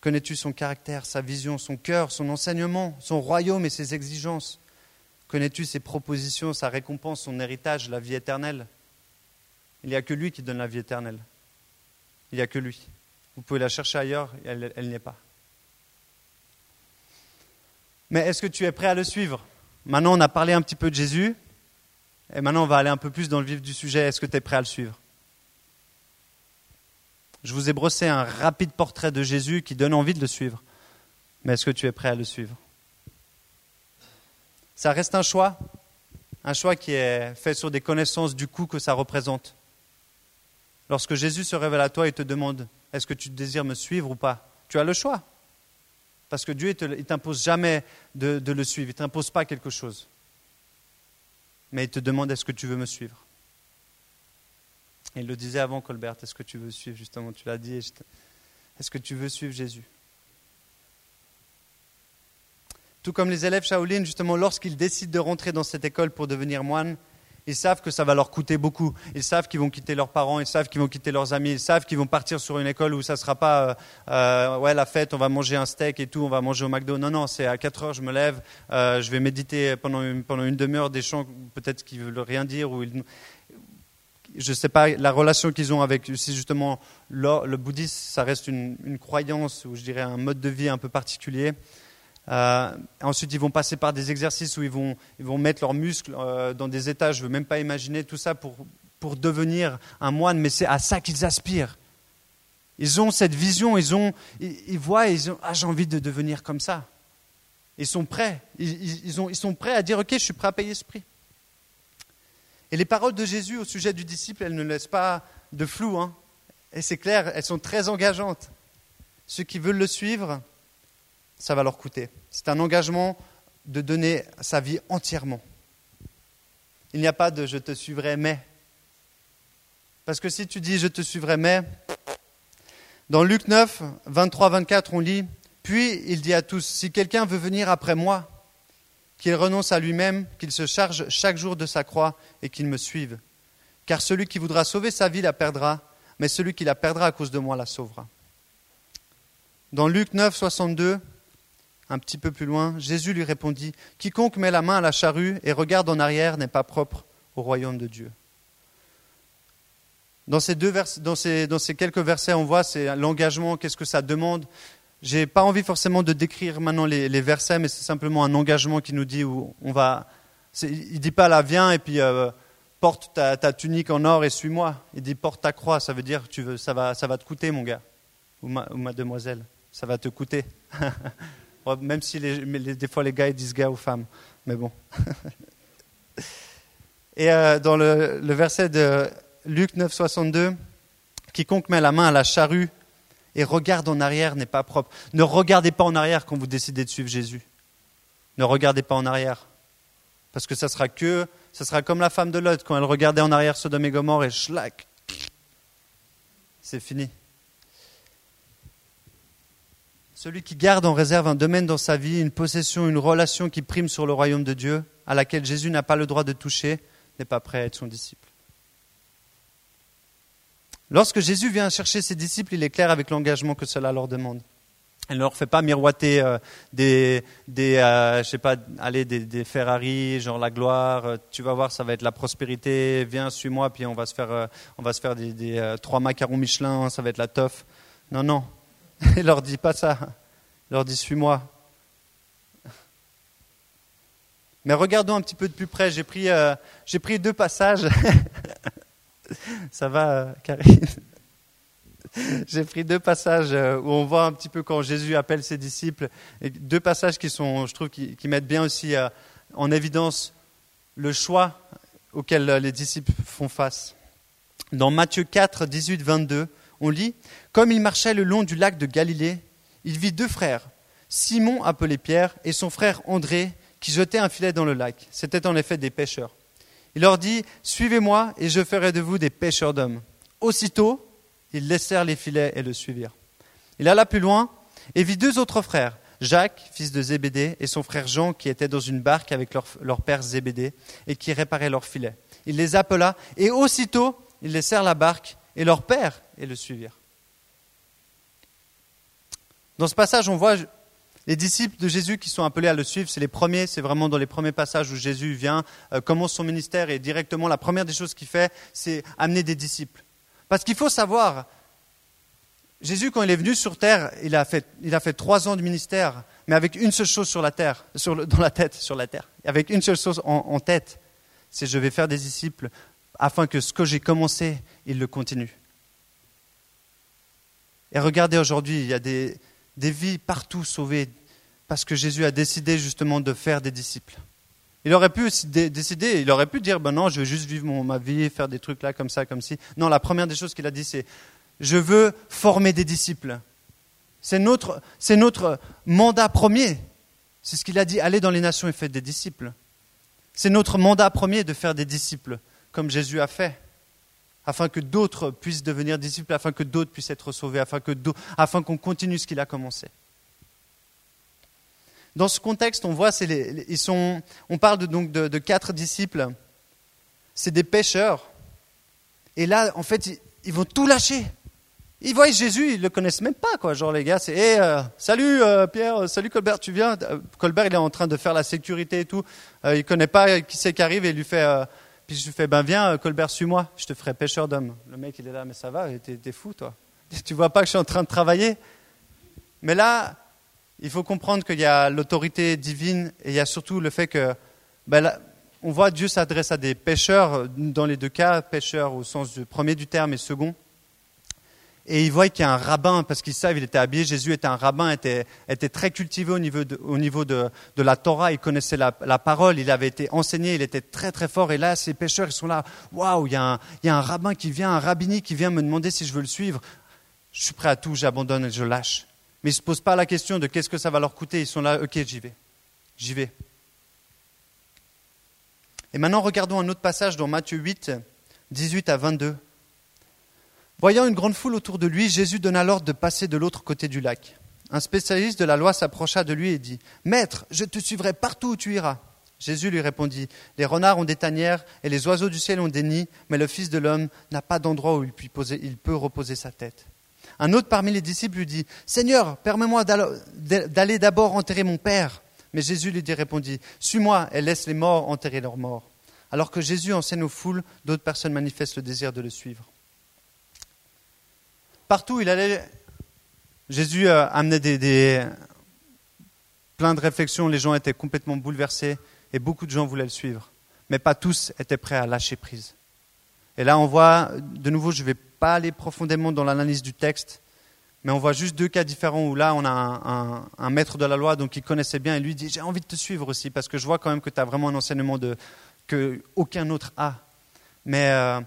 Connais-tu son caractère, sa vision, son cœur, son enseignement, son royaume et ses exigences? Connais-tu ses propositions, sa récompense, son héritage, la vie éternelle? Il n'y a que lui qui donne la vie éternelle. Il n'y a que lui. Vous pouvez la chercher ailleurs, elle, elle n'est pas. Mais est-ce que tu es prêt à le suivre? Maintenant, on a parlé un petit peu de Jésus, et maintenant, on va aller un peu plus dans le vif du sujet. Est-ce que tu es prêt à le suivre? Je vous ai brossé un rapide portrait de Jésus qui donne envie de le suivre. Mais est-ce que tu es prêt à le suivre? Ça reste un choix, un choix qui est fait sur des connaissances du coup que ça représente. Lorsque Jésus se révèle à toi et te demande, est-ce que tu désires me suivre ou pas? Tu as le choix. Parce que Dieu, il ne t'impose jamais de, le suivre. Il ne t'impose pas quelque chose. Mais il te demande est-ce que tu veux me suivre? Il le disait avant, Colbert est-ce que tu veux suivre? Justement, tu l'as dit. Est-ce que tu veux suivre Jésus? Tout comme les élèves Shaolin, justement, lorsqu'ils décident de rentrer dans cette école pour devenir moine, ils savent que ça va leur coûter beaucoup. Ils savent qu'ils vont quitter leurs parents, ils savent qu'ils vont quitter leurs amis, ils savent qu'ils vont partir sur une école où ça ne sera pas euh, euh, ouais, la fête, on va manger un steak et tout, on va manger au McDo. Non, non, c'est à 4 heures, je me lève, euh, je vais méditer pendant une, demi-heure des chants peut-être qui veulent rien dire. Ou je ne sais pas la relation qu'ils ont avec, si justement le, bouddhisme, ça reste une, croyance ou je dirais un mode de vie un peu particulier. Euh, ensuite, ils vont passer par des exercices où ils vont, ils vont mettre leurs muscles euh, dans des états, je ne veux même pas imaginer tout ça pour, pour devenir un moine, mais c'est à ça qu'ils aspirent. Ils ont cette vision, ils, ont, ils, voient, ils ont, ah, j'ai envie de devenir comme ça. Ils sont prêts. Ils, ont, ils, sont prêts à dire, ok, je suis prêt à payer ce prix. Et les paroles de Jésus au sujet du disciple, elles ne laissent pas de flou. Hein. Et c'est clair, elles sont très engageantes. Ceux qui veulent le suivre, ça va leur coûter. C'est un engagement de donner sa vie entièrement. Il n'y a pas de je te suivrai mais. Parce que si tu dis je te suivrai mais, dans Luc 9, 23-24, on lit Puis il dit à tous Si quelqu'un veut venir après moi, qu'il renonce à lui-même, qu'il se charge chaque jour de sa croix et qu'il me suive. Car celui qui voudra sauver sa vie la perdra, mais celui qui la perdra à cause de moi la sauvera. Dans Luc 9, 62, un petit peu plus loin, Jésus lui répondit Quiconque met la main à la charrue et regarde en arrière n'est pas propre au royaume de Dieu. Dans ces, deux dans, ces, quelques versets, on voit c'est l'engagement, qu'est-ce que ça demande. Je n'ai pas envie forcément de décrire maintenant les, versets, mais c'est simplement un engagement qui nous dit où on va. Il dit pas là, viens et puis euh, porte ta, tunique en or et suis-moi. Il dit porte ta croix, ça veut dire tu veux, ça, va, ça va te coûter, mon gars, ou, ma, ou mademoiselle, ça va te coûter. (laughs) Même si des fois les gars disent gars aux femmes, mais bon. (laughs) et euh, dans le, verset de Luc 9, 62, quiconque met la main à la charrue et regarde en arrière n'est pas propre. Ne regardez pas en arrière quand vous décidez de suivre Jésus. Ne regardez pas en arrière. Parce que ça sera que, ça sera comme la femme de Lot quand elle regardait en arrière Sodome et Gomorre et schlack. C'est fini. Celui qui garde en réserve un domaine dans sa vie, une possession, une relation qui prime sur le royaume de Dieu, à laquelle Jésus n'a pas le droit de toucher, n'est pas prêt à être son disciple. Lorsque Jésus vient chercher ses disciples, il est clair avec l'engagement que cela leur demande. Il ne leur fait pas miroiter euh, des, des euh, je sais pas, aller des, Ferrari, genre la gloire. Euh, tu vas voir, ça va être la prospérité. Viens, suis-moi, puis on va se faire, on va se faire des, des trois macarons Michelin. Ça va être la toffe. Non, non. Il (laughs) leur dit pas ça. Il leur dit suis-moi. Mais regardons un petit peu de plus près. J'ai pris, pris deux passages. (laughs) Ça va, Karine (laughs) J'ai pris deux passages euh, où on voit un petit peu quand Jésus appelle ses disciples, deux passages qui sont, je trouve, qui, mettent bien aussi euh, en évidence le choix auquel euh, les disciples font face. Dans Matthieu 4, 18, 22, on lit Comme il marchait le long du lac de Galilée, il vit deux frères, Simon appelé Pierre et son frère André, qui jetaient un filet dans le lac. C'étaient en effet des pêcheurs. Il leur dit, Suivez-moi et je ferai de vous des pêcheurs d'hommes. Aussitôt, ils laissèrent les filets et le suivirent. Il alla plus loin et vit deux autres frères, Jacques, fils de Zébédée, et son frère Jean, qui étaient dans une barque avec leur, père Zébédée et qui réparaient leurs filets. Il les appela et aussitôt, ils laissèrent la barque et leur père et le suivirent. Dans ce passage, on voit les disciples de Jésus qui sont appelés à le suivre, c'est les premiers, c'est vraiment dans les premiers passages où Jésus vient, euh, commence son ministère et directement la première des choses qu'il fait, c'est amener des disciples. Parce qu'il faut savoir, Jésus, quand il est venu sur terre, il a fait, il a fait trois ans de ministère, mais avec une seule chose sur la terre, sur dans la tête, sur la terre, avec une seule chose en tête, c'est je vais faire des disciples afin que ce que j'ai commencé, il le continue. Et regardez aujourd'hui, il y a des, des vies partout sauvées parce que Jésus a décidé justement de faire des disciples. Il aurait pu décider, il aurait pu dire, ben non, je vais juste vivre ma vie, faire des trucs là, comme ça, comme ci. Non, la première des choses qu'il a dit, c'est, je veux former des disciples. C'est notre, c'est notre mandat premier. C'est ce qu'il a dit, allez dans les nations et faites des disciples. C'est notre mandat premier de faire des disciples, comme Jésus a fait afin que d'autres puissent devenir disciples, afin que d'autres puissent être sauvés, afin, qu'on continue ce qu'il a commencé. Dans ce contexte, on voit, ils sont, on parle donc de, quatre disciples. C'est des pêcheurs. Et là, en fait, ils, vont tout lâcher. Ils voient Jésus, ils le connaissent même pas, quoi. Genre les gars, c'est hey, euh, salut euh, Pierre, euh, salut Colbert, tu viens? Colbert, il est en train de faire la sécurité et tout. il ne connaît pas qui c'est qui arrive et il lui fait puis je lui fais, ben viens, Colbert, suis-moi, je te ferai pêcheur d'hommes. Le mec, il est là, mais ça va, t'es, fou, toi. (laughs) Tu vois pas que je suis en train de travailler? Mais là, il faut comprendre qu'il y a l'autorité divine et il y a surtout le fait que, ben on voit Dieu s'adresse à des pêcheurs, dans les deux cas, pêcheurs au sens du premier du terme et second. Et ils voient qu'il y a un rabbin, parce qu'ils savent, il était habillé, Jésus était un rabbin, était, très cultivé au niveau, de, la Torah, il connaissait la, la, parole, il avait été enseigné, il était très très fort. Et là, ces pêcheurs, ils sont là, waouh, il, y a un, il y a un rabbin qui vient, un rabbini qui vient me demander si je veux le suivre. Je suis prêt à tout, j'abandonne et je lâche. Mais ils ne se posent pas la question de qu'est-ce que ça va leur coûter, ils sont là, ok, j'y vais, j'y vais. Et maintenant, regardons un autre passage dans Matthieu 8, 18 à 22. Voyant une grande foule autour de lui, Jésus donna l'ordre de passer de l'autre côté du lac. Un spécialiste de la loi s'approcha de lui et dit Maître, je te suivrai partout où tu iras. Jésus lui répondit Les renards ont des tanières et les oiseaux du ciel ont des nids, mais le Fils de l'homme n'a pas d'endroit où il, peut reposer sa tête. Un autre parmi les disciples lui dit Seigneur, permets-moi d'aller d'abord enterrer mon Père. Mais Jésus lui répondit Suis-moi et laisse les morts enterrer leurs morts. Alors que Jésus enseigne aux foules, d'autres personnes manifestent le désir de le suivre. Partout où il allait, Jésus amenait des, plein de réflexions, les gens étaient complètement bouleversés et beaucoup de gens voulaient le suivre. Mais pas tous étaient prêts à lâcher prise. Et là, on voit, de nouveau, je ne vais pas aller profondément dans l'analyse du texte, mais on voit juste deux cas différents où là, on a un, maître de la loi donc il connaissait bien et lui dit J'ai envie de te suivre aussi parce que je vois quand même que tu as vraiment un enseignement de, que aucun autre a. Mais euh,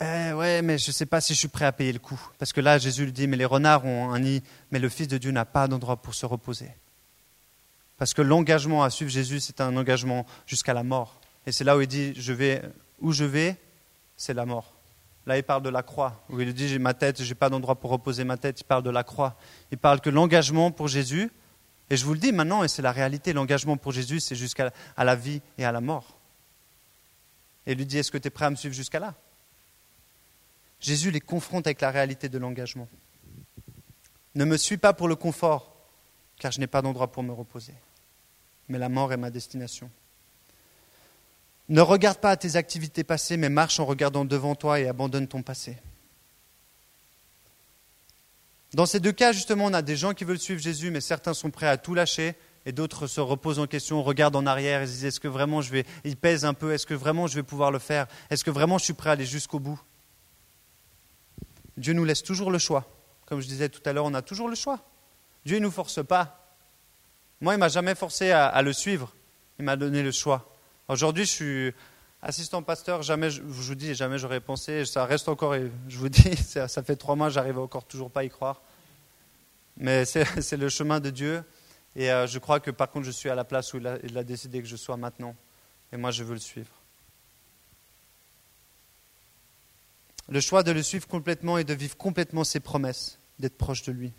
eh ouais, mais je ne sais pas si je suis prêt à payer le coup. Parce que là, Jésus lui dit, mais les renards ont un nid, mais le Fils de Dieu n'a pas d'endroit pour se reposer. Parce que l'engagement à suivre Jésus, c'est un engagement jusqu'à la mort. Et c'est là où il dit, je vais, où je vais, c'est la mort. Là, il parle de la croix, où il dit, j'ai ma tête, je n'ai pas d'endroit pour reposer ma tête. Il parle de la croix. Il parle que l'engagement pour Jésus, et je vous le dis maintenant, et c'est la réalité, l'engagement pour Jésus, c'est jusqu'à la vie et à la mort. Et il lui dit, est-ce que tu es prêt à me suivre jusqu'à là? Jésus les confronte avec la réalité de l'engagement. Ne me suis pas pour le confort, car je n'ai pas d'endroit pour me reposer. Mais la mort est ma destination. Ne regarde pas à tes activités passées, mais marche en regardant devant toi et abandonne ton passé. Dans ces deux cas, justement, on a des gens qui veulent suivre Jésus, mais certains sont prêts à tout lâcher, et d'autres se reposent en question, regardent en arrière et se disent est-ce que vraiment je vais, ils pèsent un peu, est-ce que vraiment je vais pouvoir le faire, est-ce que vraiment je suis prêt à aller jusqu'au bout? Dieu nous laisse toujours le choix. Comme je disais tout à l'heure, on a toujours le choix. Dieu ne nous force pas. Moi, il ne m'a jamais forcé à, le suivre. Il m'a donné le choix. Aujourd'hui, je suis assistant pasteur. Jamais, je vous dis, jamais j'aurais pensé. Ça reste encore, je vous dis, (laughs) ça, fait trois mois, j'arrive encore toujours pas à y croire. Mais (laughs) c'est le chemin de Dieu. Et euh, je crois que par contre, je suis à la place où il a décidé que je sois maintenant. Et moi, je veux le suivre. Le choix de le suivre complètement et de vivre complètement ses promesses, d'être proche de lui.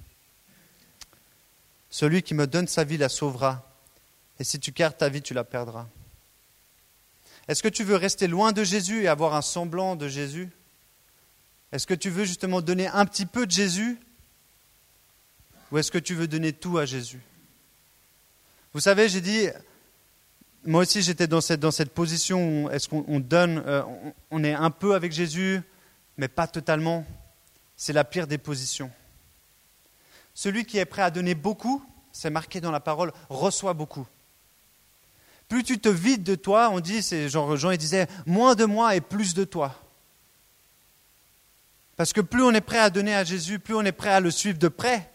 Celui qui me donne sa vie la sauvera, et si tu gardes ta vie, tu la perdras. Est-ce que tu veux rester loin de Jésus et avoir un semblant de Jésus? Est-ce que tu veux justement donner un petit peu de Jésus? Ou est-ce que tu veux donner tout à Jésus? Vous savez, j'ai dit, moi aussi j'étais dans cette, dans cette position où est-ce qu'on donne, euh, on est un peu avec Jésus, mais pas totalement. C'est la pire des positions. Celui qui est prêt à donner beaucoup, c'est marqué dans la parole, reçoit beaucoup. Plus tu te vides de toi, on dit, c'est genre Jean il disait, moins de moi et plus de toi. Parce que plus on est prêt à donner à Jésus, plus on est prêt à le suivre de près,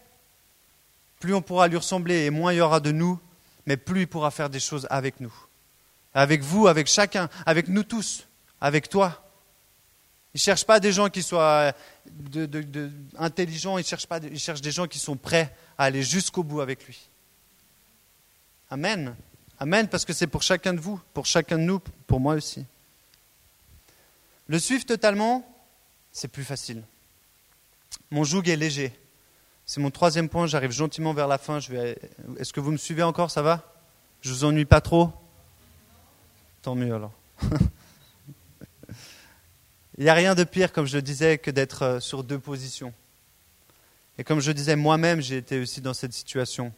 plus on pourra lui ressembler et moins il y aura de nous, mais plus il pourra faire des choses avec nous. Avec vous, avec chacun, avec nous tous, avec toi. Il ne cherche pas des gens qui soient euh, intelligents, il cherche, pas, des gens qui sont prêts à aller jusqu'au bout avec lui. Amen. Amen, parce que c'est pour chacun de vous, pour chacun de nous, pour moi aussi. Le suivre totalement, c'est plus facile. Mon joug est léger. C'est mon troisième point, j'arrive gentiment vers la fin. Est-ce que vous me suivez encore, ça va? Je vous ennuie pas trop? Tant mieux alors. (laughs) Il n'y a rien de pire, comme je le disais, que d'être euh, sur deux positions. Et comme je disais, moi-même, j'ai été aussi dans cette situation.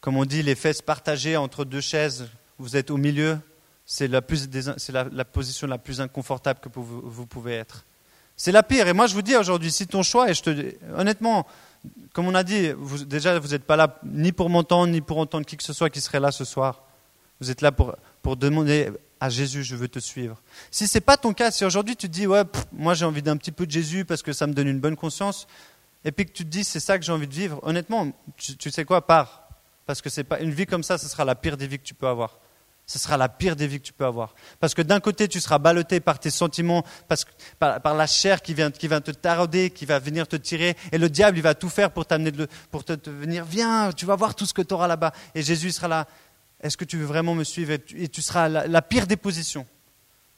Comme on dit, les fesses partagées entre deux chaises, vous êtes au milieu, c'est la, position la plus inconfortable que vous, pouvez être. C'est la pire. Et moi, je vous dis aujourd'hui, si ton choix, et je te, honnêtement, comme on a dit, déjà, vous n'êtes pas là ni pour m'entendre, ni pour entendre qui que ce soit qui serait là ce soir. Vous êtes là pour, pour demander à Jésus, je veux te suivre. Si ce n'est pas ton cas, si aujourd'hui tu te dis, ouais, moi j'ai envie d'un petit peu de Jésus parce que ça me donne une bonne conscience, et puis que tu te dis, c'est ça que j'ai envie de vivre, honnêtement, tu, sais quoi, pars. Parce que c'est pas une vie comme ça, ce sera la pire des vies que tu peux avoir. Ce sera la pire des vies que tu peux avoir. Parce que d'un côté, tu seras ballotté par tes sentiments, parce, par, par, la chair qui vient, qui vient te tarauder, qui va venir te tirer. Et le diable, il va tout faire pour t'amener, pour te, te, venir, viens, tu vas voir tout ce que tu auras là-bas. Et Jésus sera là, est-ce que tu veux vraiment me suivre? Et tu, seras la, pire des positions.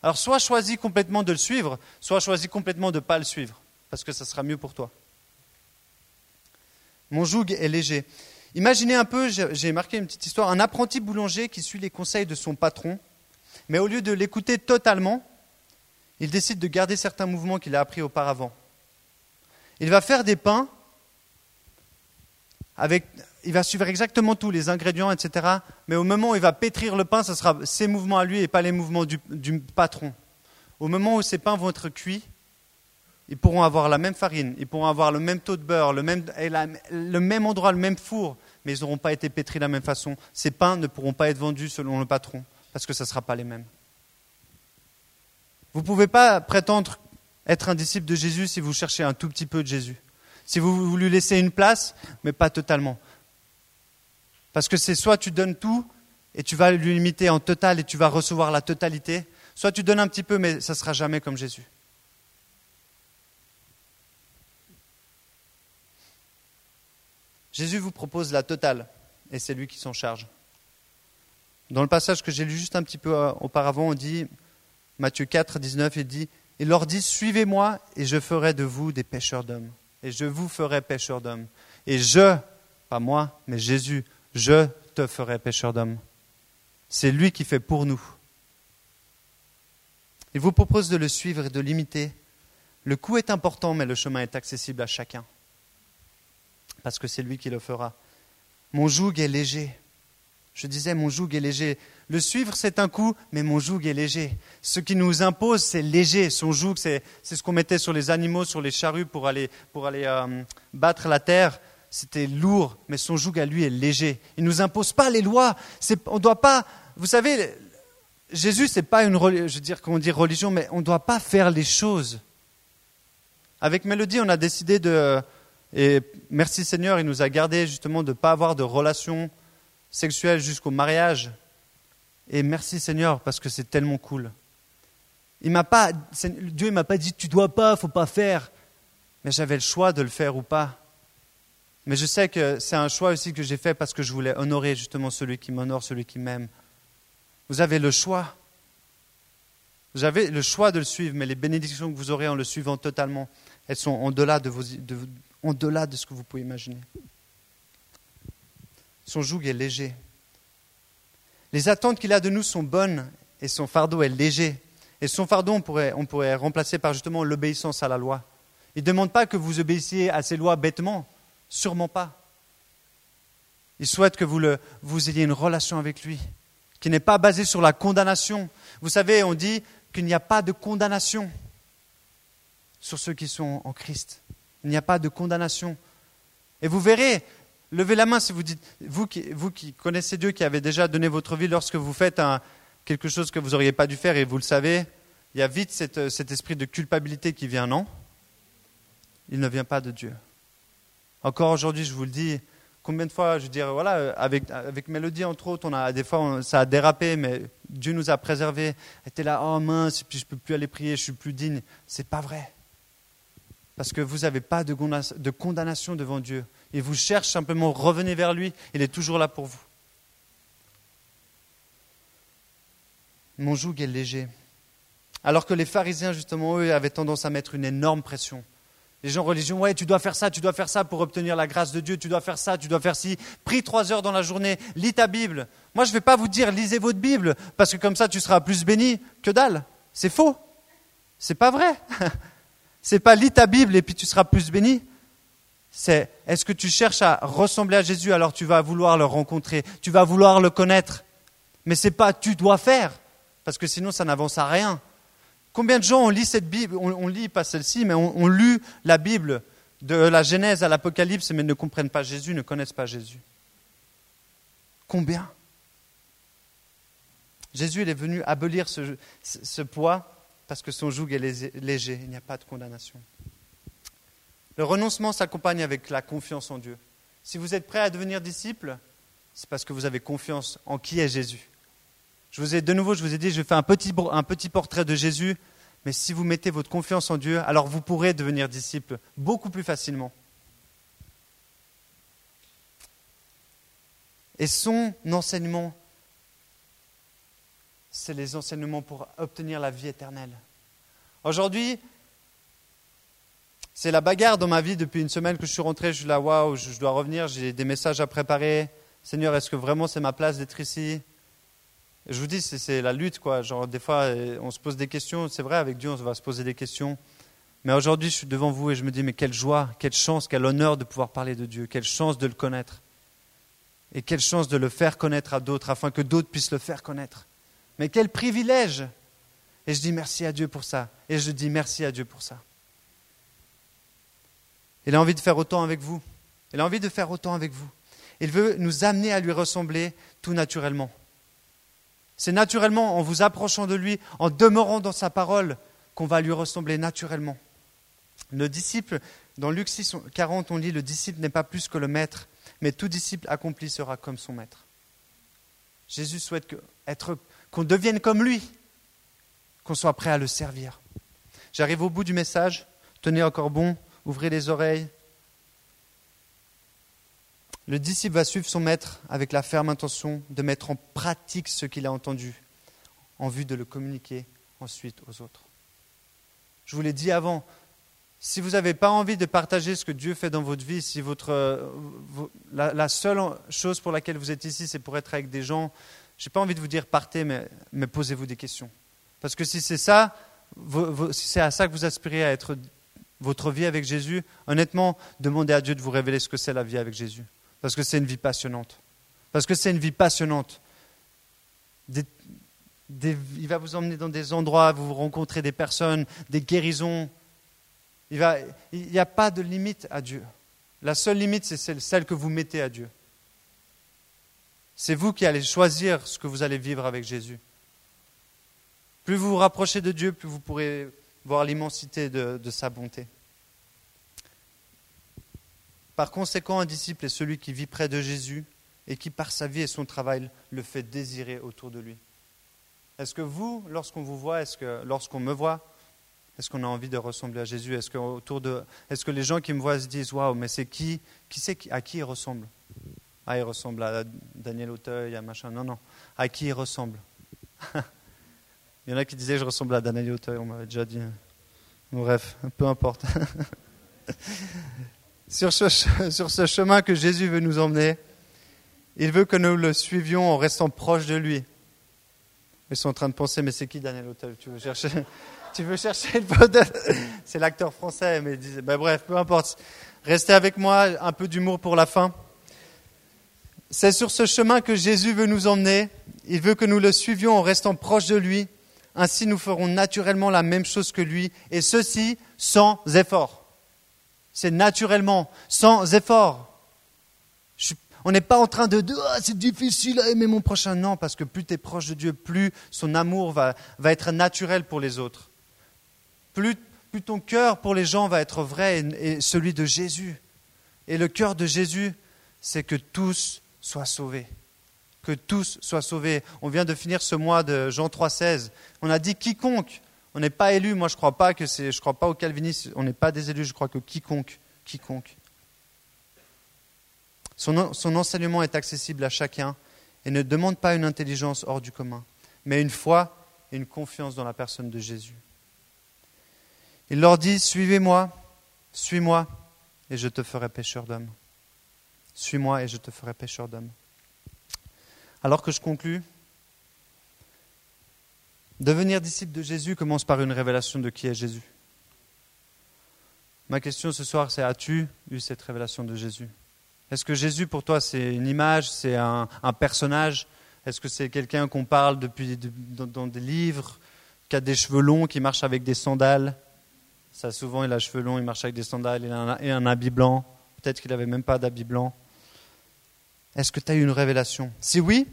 Alors, soit choisis complètement de le suivre, soit choisis complètement de ne pas le suivre, parce que ça sera mieux pour toi. Mon joug est léger. Imaginez un peu, j'ai marqué une petite histoire, un apprenti boulanger qui suit les conseils de son patron, mais au lieu de l'écouter totalement, il décide de garder certains mouvements qu'il a appris auparavant. Il va faire des pains avec, il va suivre exactement tous les ingrédients, etc. Mais au moment où il va pétrir le pain, ce sera ses mouvements à lui et pas les mouvements du, patron. Au moment où ces pains vont être cuits, ils pourront avoir la même farine, ils pourront avoir le même taux de beurre, le même, le même endroit, le même four, mais ils n'auront pas été pétris de la même façon. Ces pains ne pourront pas être vendus selon le patron, parce que ce ne sera pas les mêmes. Vous ne pouvez pas prétendre être un disciple de Jésus si vous cherchez un tout petit peu de Jésus. Si vous, vous lui laissez une place, mais pas totalement. Parce que c'est soit tu donnes tout et tu vas lui limiter en total et tu vas recevoir la totalité, soit tu donnes un petit peu, mais ça ne sera jamais comme Jésus. Jésus vous propose la totale, et c'est lui qui s'en charge. Dans le passage que j'ai lu juste un petit peu euh, auparavant, on dit, Matthieu 4, 19, il dit, il leur dit, suivez-moi et je ferai de vous des pêcheurs d'hommes. Et je vous ferai pêcheurs d'hommes. Et je, pas moi, mais Jésus, je te ferai pêcheur d'hommes. C'est lui qui fait pour nous. Il vous propose de le suivre et de l'imiter. Le coût est important, mais le chemin est accessible à chacun parce que c'est lui qui le fera. Mon joug est léger. Je disais, mon joug est léger. Le suivre, c'est un coup, mais mon joug est léger. Ce qui nous impose, c'est léger. Son joug, c'est, ce qu'on mettait sur les animaux, sur les charrues pour aller, pour aller euh, battre la terre. C'était lourd, mais son joug à lui est léger. Il ne nous impose pas les lois. on ne doit pas. Vous savez, Jésus, c'est pas une, je veux dire, comment dire religion, mais on ne doit pas faire les choses. Avec Mélodie, on a décidé de, et merci Seigneur, il nous a gardé justement de ne pas avoir de relations sexuelles jusqu'au mariage. Et merci Seigneur, parce que c'est tellement cool. Il Dieu ne m'a pas dit tu dois pas, faut pas faire. Mais j'avais le choix de le faire ou pas. Mais je sais que c'est un choix aussi que j'ai fait parce que je voulais honorer justement celui qui m'honore, celui qui m'aime. Vous avez le choix. Vous avez le choix de le suivre, mais les bénédictions que vous aurez en le suivant totalement, elles sont au-delà de de, ce que vous pouvez imaginer. Son joug est léger. Les attentes qu'il a de nous sont bonnes et son fardeau est léger. Et son fardeau, on pourrait, on pourrait remplacer par justement l'obéissance à la loi. Il ne demande pas que vous obéissiez à ces lois bêtement, sûrement pas. Il souhaite que vous, ayez une relation avec lui, qui n'est pas basée sur la condamnation. Vous savez, on dit qu'il n'y a pas de condamnation sur ceux qui sont en Christ. Il n'y a pas de condamnation. Et vous verrez, levez la main si vous dites, vous qui, connaissez Dieu, qui avez déjà donné votre vie, lorsque vous faites quelque chose que vous n'auriez pas dû faire et vous le savez, il y a vite cet esprit de culpabilité qui vient, non? Il ne vient pas de Dieu. Encore aujourd'hui, je vous le dis, combien de fois, je veux voilà, avec, avec Mélodie, entre autres, on a, des fois, ça a dérapé, mais Dieu nous a préservés. Elle était là, oh mince, puis je ne peux plus aller prier, je suis plus digne. C'est pas vrai parce que vous n'avez pas de condamnation devant Dieu. Il vous cherche simplement, revenez vers lui, il est toujours là pour vous. Mon joug est léger. Alors que les pharisiens, justement, eux, avaient tendance à mettre une énorme pression. Les gens religieux, ouais, tu dois faire ça, tu dois faire ça pour obtenir la grâce de Dieu, tu dois faire ça, tu dois faire ci. Prie trois heures dans la journée, lis ta Bible. Moi, je ne vais pas vous dire, lisez votre Bible, parce que comme ça, tu seras plus béni que dalle. C'est faux. C'est pas vrai. (laughs) C'est pas lis ta Bible et puis tu seras plus béni. C'est est-ce que tu cherches à ressembler à Jésus alors tu vas vouloir le rencontrer, tu vas vouloir le connaître. Mais c'est pas tu dois faire parce que sinon ça n'avance à rien. Combien de gens ont lu cette Bible, on, lit pas celle-ci, mais on, lu la Bible de la Genèse à l'Apocalypse, mais ne comprennent pas Jésus, ne connaissent pas Jésus? Combien? Jésus est venu abolir ce poids parce que son joug est léger, il n'y a pas de condamnation. Le renoncement s'accompagne avec la confiance en Dieu. Si vous êtes prêt à devenir disciple, c'est parce que vous avez confiance en qui est Jésus. Je vous ai de nouveau, je vous ai dit, je fais un petit, un petit portrait de Jésus, mais si vous mettez votre confiance en Dieu, alors vous pourrez devenir disciple beaucoup plus facilement. Et son enseignement, c'est les enseignements pour obtenir la vie éternelle. Aujourd'hui, c'est la bagarre dans ma vie depuis une semaine que je suis rentré. Je suis là, waouh, je dois revenir, j'ai des messages à préparer. Seigneur, est-ce que vraiment c'est ma place d'être ici? Je vous dis, c'est la lutte, quoi. Genre, des fois, on se pose des questions. C'est vrai, avec Dieu, on va se poser des questions. Mais aujourd'hui, je suis devant vous et je me dis, mais quelle joie, quelle chance, quel honneur de pouvoir parler de Dieu, quelle chance de le connaître. Et quelle chance de le faire connaître à d'autres, afin que d'autres puissent le faire connaître. Mais quel privilège Et je dis merci à Dieu pour ça. Et je dis merci à Dieu pour ça. Il a envie de faire autant avec vous. Il a envie de faire autant avec vous. Il veut nous amener à lui ressembler tout naturellement. C'est naturellement en vous approchant de lui, en demeurant dans sa parole, qu'on va lui ressembler naturellement. Le disciple, dans Luc 6, 40, on lit Le disciple n'est pas plus que le maître, mais tout disciple accompli sera comme son maître. Jésus souhaite qu'on devienne comme lui, qu'on soit prêt à le servir. J'arrive au bout du message. Tenez encore bon, ouvrez les oreilles. Le disciple va suivre son maître avec la ferme intention de mettre en pratique ce qu'il a entendu en vue de le communiquer ensuite aux autres. Je vous l'ai dit avant, si vous n'avez pas envie de partager ce que Dieu fait dans votre vie, si votre, la, seule chose pour laquelle vous êtes ici, c'est pour être avec des gens, je n'ai pas envie de vous dire partez, mais, mais posez-vous des questions. Parce que si c'est ça, si c'est à ça que vous aspirez à être votre vie avec Jésus, honnêtement, demandez à Dieu de vous révéler ce que c'est la vie avec Jésus. Parce que c'est une vie passionnante. Parce que c'est une vie passionnante. il va vous emmener dans des endroits, vous rencontrez des personnes, des guérisons, il n'y a pas de limite à Dieu. La seule limite, c'est celle que vous mettez à Dieu. C'est vous qui allez choisir ce que vous allez vivre avec Jésus. Plus vous vous rapprochez de Dieu, plus vous pourrez voir l'immensité de, de sa bonté. Par conséquent, un disciple est celui qui vit près de Jésus et qui, par sa vie et son travail, le fait désirer autour de lui. Est-ce que vous, lorsqu'on vous voit, est-ce que lorsqu'on me voit, est-ce qu'on a envie de ressembler à Jésus? Est-ce que, autour de, est-ce que les gens qui me voient se disent Waouh, mais c'est qui Qui sait à qui il ressemble? Ah, il ressemble à Daniel Auteuil, à machin. Non, non. À qui il ressemble? (laughs) Il y en a qui disaient Je ressemble à Daniel Auteuil, on m'avait déjà dit. Bref, peu importe. (laughs) (laughs) sur, ce, chemin que Jésus veut nous emmener, il veut que nous le suivions en restant proches de lui. Ils sont en train de penser Mais c'est qui Daniel Auteuil Tu veux chercher (laughs) tu veux chercher (laughs) C'est l'acteur français, mais ben bref, peu importe. Restez avec moi, un peu d'humour pour la fin. C'est sur ce chemin que Jésus veut nous emmener. Il veut que nous le suivions en restant proches de lui. Ainsi, nous ferons naturellement la même chose que lui, et ceci sans effort. C'est naturellement, sans effort. on n'est pas en train de dire ah, c'est difficile à aimer mon prochain. Non, parce que plus tu es proche de Dieu, plus son amour va être naturel pour les autres plus, ton cœur pour les gens va être vrai et, celui de Jésus. Et le cœur de Jésus, c'est que tous soient sauvés. Que tous soient sauvés. On vient de finir ce mois de Jean 3,16. On a dit quiconque. On n'est pas élu. Moi, je ne crois pas que c'est. Je crois pas au calvinisme. On n'est pas des élus. Je crois que quiconque, quiconque. Son, enseignement est accessible à chacun et ne demande pas une intelligence hors du commun, mais une foi et une confiance dans la personne de Jésus. Il leur dit, suivez-moi, suis-moi, et je te ferai pêcheur d'hommes. Suis-moi et je te ferai pêcheur d'hommes. Alors que je conclus, devenir disciple de Jésus commence par une révélation de qui est Jésus. Ma question ce soir, c'est as-tu eu cette révélation de Jésus? Est-ce que Jésus pour toi c'est une image, c'est un, personnage? Est-ce que c'est quelqu'un qu'on parle depuis dans, des livres, qui a des cheveux longs, qui marche avec des sandales? Ça, souvent, il a cheveux longs, il marche avec des sandales et un habit blanc. Peut-être qu'il n'avait même pas d'habit blanc. Est-ce que tu as eu une révélation? Si oui,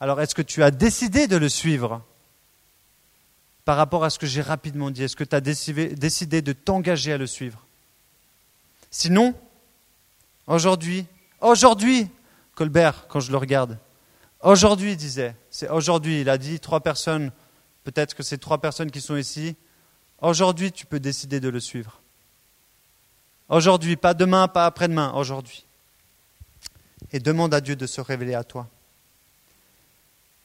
Alors est-ce que tu as décidé de le suivre? Par rapport à ce que j'ai rapidement dit Est-ce que tu as décidé de t'engager à le suivre? Sinon, aujourd'hui, aujourd'hui, Colbert, quand je le regarde, aujourd'hui, disait, c'est aujourd'hui, il a dit trois personnes, peut-être que c'est trois personnes qui sont ici, aujourd'hui, tu peux décider de le suivre. Aujourd'hui, pas demain, pas après-demain, aujourd'hui. Et demande à Dieu de se révéler à toi.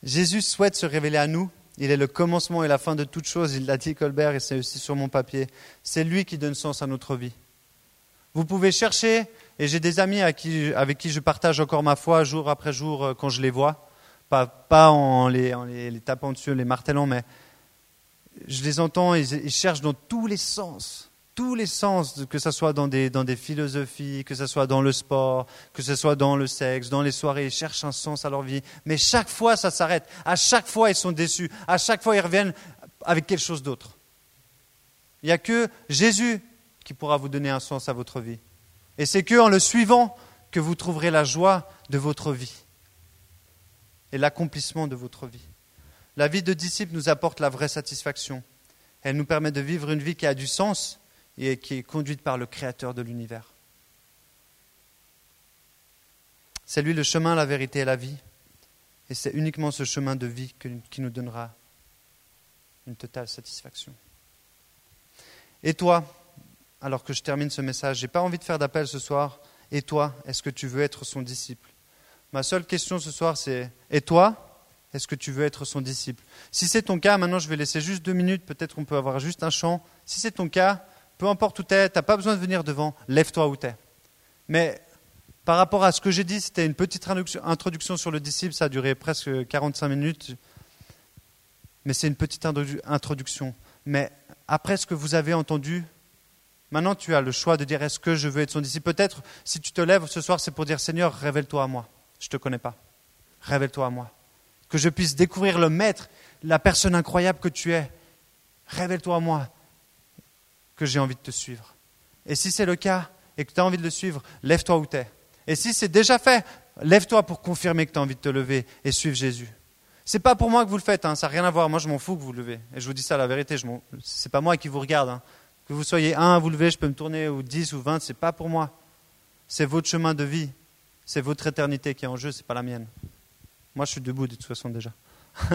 Jésus souhaite se révéler à nous. Il est le commencement et la fin de toute chose. Il l'a dit Colbert et c'est aussi sur mon papier. C'est lui qui donne sens à notre vie. Vous pouvez chercher, et j'ai des amis avec qui je partage encore ma foi jour après jour euh, quand je les vois. Pas, en, les, tapant dessus, les martelant, mais je les entends, ils cherchent dans tous les sens tous les sens, que ce soit dans des, dans des philosophies, que ce soit dans le sport, que ce soit dans le sexe, dans les soirées, ils cherchent un sens à leur vie. Mais chaque fois, ça s'arrête. À chaque fois, ils sont déçus. À chaque fois, ils reviennent avec quelque chose d'autre. Il n'y a que Jésus qui pourra vous donner un sens à votre vie. Et c'est que en le suivant que vous trouverez la joie de votre vie et l'accomplissement de votre vie. La vie de disciple nous apporte la vraie satisfaction. Elle nous permet de vivre une vie qui a du sens et qui est conduite par le Créateur de l'univers. C'est lui le chemin, la vérité et la vie. Et c'est uniquement ce chemin de vie qui nous donnera une totale satisfaction. Et toi, alors que je termine ce message, je n'ai pas envie de faire d'appel ce soir. Et toi, est-ce que tu veux être son disciple? Ma seule question ce soir, c'est Et toi, est-ce que tu veux être son disciple? Si c'est ton cas, maintenant je vais laisser juste deux minutes, peut-être qu'on peut avoir juste un chant. Si c'est ton cas, peu importe où tu es, tu n'as pas besoin de venir devant, lève-toi où tu es. Mais par rapport à ce que j'ai dit, c'était une petite introduction sur le disciple, ça a duré presque 45 minutes, mais c'est une petite introduction. Mais après ce que vous avez entendu, maintenant tu as le choix de dire est-ce que je veux être son disciple? Peut-être si tu te lèves ce soir, c'est pour dire Seigneur, révèle-toi à moi. Je ne te connais pas. Révèle-toi à moi. Que je puisse découvrir le maître, la personne incroyable que tu es. Révèle-toi à moi que j'ai envie de te suivre. Et si c'est le cas et que tu as envie de le suivre, lève-toi où tu es. Et si c'est déjà fait, lève-toi pour confirmer que tu as envie de te lever et suivre Jésus. C'est pas pour moi que vous le faites, hein, ça n'a rien à voir. Moi, je m'en fous que vous le levez. Et je vous dis ça la vérité, ce n'est pas moi qui vous regarde. Hein. Que vous soyez un à vous lever, je peux me tourner, ou dix ou vingt, c'est pas pour moi. C'est votre chemin de vie. C'est votre éternité qui est en jeu, c'est pas la mienne. Moi, je suis debout de toute façon déjà. (laughs)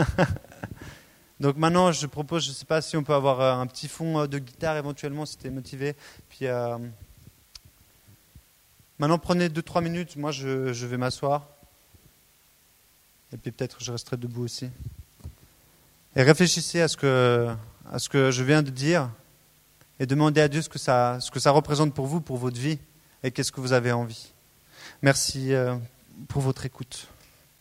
Donc maintenant, je propose, je ne sais pas si on peut avoir euh, un petit fond euh, de guitare éventuellement, si tu es motivé. Puis euh, maintenant, prenez 2-3 minutes. Moi, je, vais m'asseoir. Et puis peut-être je resterai debout aussi. Et réfléchissez à ce que, je viens de dire et demandez à Dieu ce que ça représente pour vous, pour votre vie, et qu'est-ce que vous avez envie. Merci pour votre écoute.